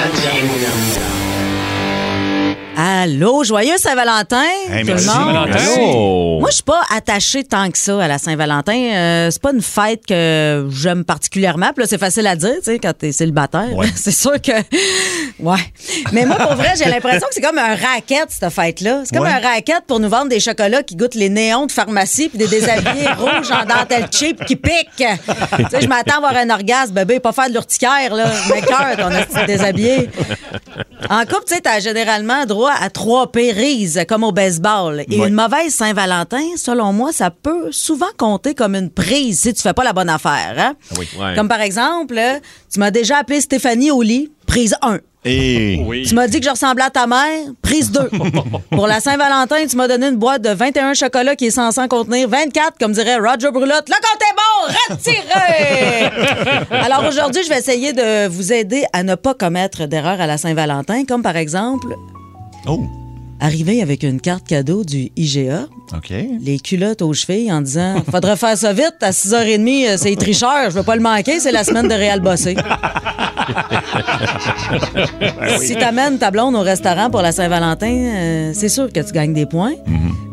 한지 이문입니다. Allô, joyeux Saint-Valentin, Hey, tout le merci. monde. Merci. Moi, je suis pas attachée tant que ça à la Saint-Valentin. Euh, c'est pas une fête que j'aime particulièrement. Puis là, c'est facile à dire, tu sais, quand t'es célibataire. Ouais. c'est sûr que, ouais. Mais moi, pour vrai, j'ai l'impression que c'est comme un racket cette fête-là. C'est comme Ouais. un racket pour nous vendre des chocolats qui goûtent les néons de pharmacie puis des déshabillés rouges en dentelle cheap qui piquent. tu sais, je m'attends à avoir un orgasme, bébé, pas faire de l'urticaire là. Mais cœur, ton déshabillé. En couple, tu sais, t'as généralement droit à trois périses, comme au baseball. Et Ouais. une mauvaise Saint-Valentin, selon moi, ça peut souvent compter comme une prise si tu fais pas la bonne affaire. Hein? Oui. Ouais. Comme par exemple, euh, tu m'as déjà appelé Stéphanie au lit, prise 1. Et Oui. Tu m'as dit que je ressemblais à ta mère, prise 2. Pour la Saint-Valentin, tu m'as donné une boîte de 21 chocolats qui est censée en contenir 24, comme dirait Roger Brulotte. Le compte est bon, retiré! Alors aujourd'hui, je vais essayer de vous aider à ne pas commettre d'erreur à la Saint-Valentin, comme par exemple Oh, arriver avec une carte cadeau du IGA, OK. les culottes aux chevilles en disant Faudrait faire ça vite, à 6h30, euh, c'est tricheur, je veux pas le manquer, c'est la semaine de Réal Bossé. Si t'amènes ta blonde au restaurant pour la Saint-Valentin, euh, c'est sûr que tu gagnes des points.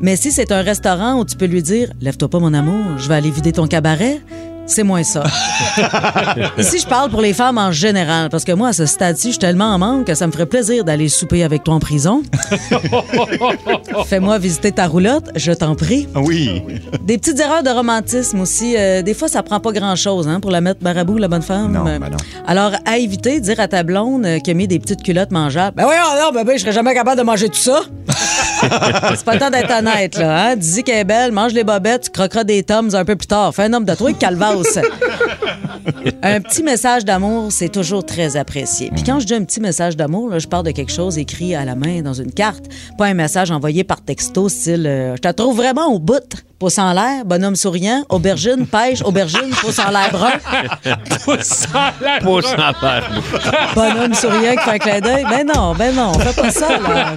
Mais si c'est un restaurant où tu peux lui dire Lève-toi pas, mon amour, je vais aller vider ton cabaret. C'est moins ça. Ici, je parle pour les femmes en général, parce que moi, à ce stade-ci, je suis tellement en manque que ça me ferait plaisir d'aller souper avec toi en prison. Fais-moi visiter ta roulotte, je t'en prie. Oui. Des petites erreurs de romantisme aussi. Euh, des fois, ça prend pas grand-chose hein, pour la mettre barabou, la bonne femme. Non, ben non. Alors, à éviter, dire à ta blonde euh, qui a mis des petites culottes mangeables. Ben oui, non, bébé, je serais jamais capable de manger tout ça. C'est pas le temps d'être honnête, là. Hein? Dis qu'elle est belle, mange les bobettes, tu croqueras des tomes un peu plus tard. Fais un homme de toi, calvasse. un petit message d'amour, c'est toujours très apprécié. Puis quand je dis un petit message d'amour, je parle de quelque chose écrit à la main dans une carte, pas un message envoyé par texto style euh, Je te trouve vraiment au bout. Pouce en l'air, bonhomme souriant, aubergine, pêche, aubergine, pouce en l'air brun, Pouce en l'air. Pouce en l'air. bonhomme souriant qui fait un clin d'œil. Ben non, ben non, on fait pas ça, là.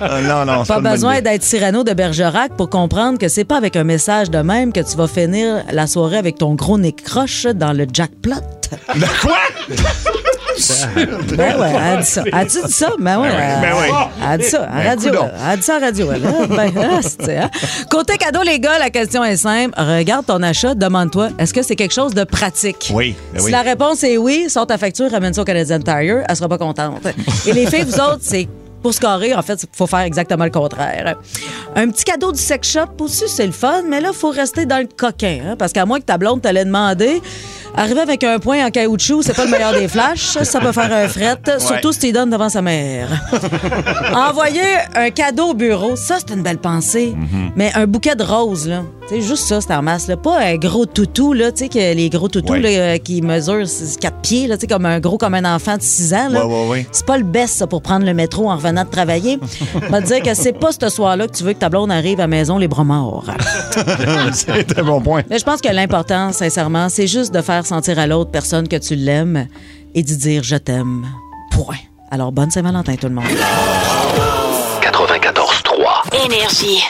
Ah, non, non, Pas besoin d'être Cyrano de Bergerac pour comprendre que c'est pas avec un message de même que tu vas finir la soirée avec ton gros nez croche dans le jackpot. Quoi? Ben ouais, elle dit ça. As-tu dit ça? Ben ouais. elle- ben oui. Elle dit ça en Ben, radio. Elle dit ça en radio. elle? Ben, ah, hein? Côté cadeau, les gars, la question est simple. Regarde ton achat, demande-toi, est-ce que c'est quelque chose de pratique? Oui, ben si oui. la réponse est oui, sors ta facture, ramène ça au Canadian Tire, elle sera pas contente. Et les filles, vous autres, c'est pour scorer, en fait, il faut faire exactement le contraire. Un petit cadeau du sex shop aussi, c'est le fun, mais là, il faut rester dans le coquin. hein, parce qu'à moins que ta blonde t'allait demander, arriver avec un point en caoutchouc, c'est pas le meilleur des flashs. Ça, ça peut faire un fret, surtout si tu donnes devant sa mère. Envoyer un cadeau au bureau, ça, c'est une belle pensée. Mais un bouquet de roses, là. C'est juste ça, c'est en masse. Là. Pas un gros toutou, là, tu sais, que les gros toutous Ouais. là, euh, qui mesurent 4 pieds, là, tu sais, comme un gros comme un enfant de 6 ans. Là. Ouais, ouais, ouais. C'est pas le best, ça, pour prendre le métro en revenant de travailler. On va te dire que c'est pas ce soir-là que tu veux que ta blonde arrive à la maison les bras morts. c'est un bon point. Mais je pense que l'important, sincèrement, c'est juste de faire sentir à l'autre personne que tu l'aimes et d'y dire je t'aime. Point. Alors, bonne Saint-Valentin, tout le monde. 94.3. Énergie.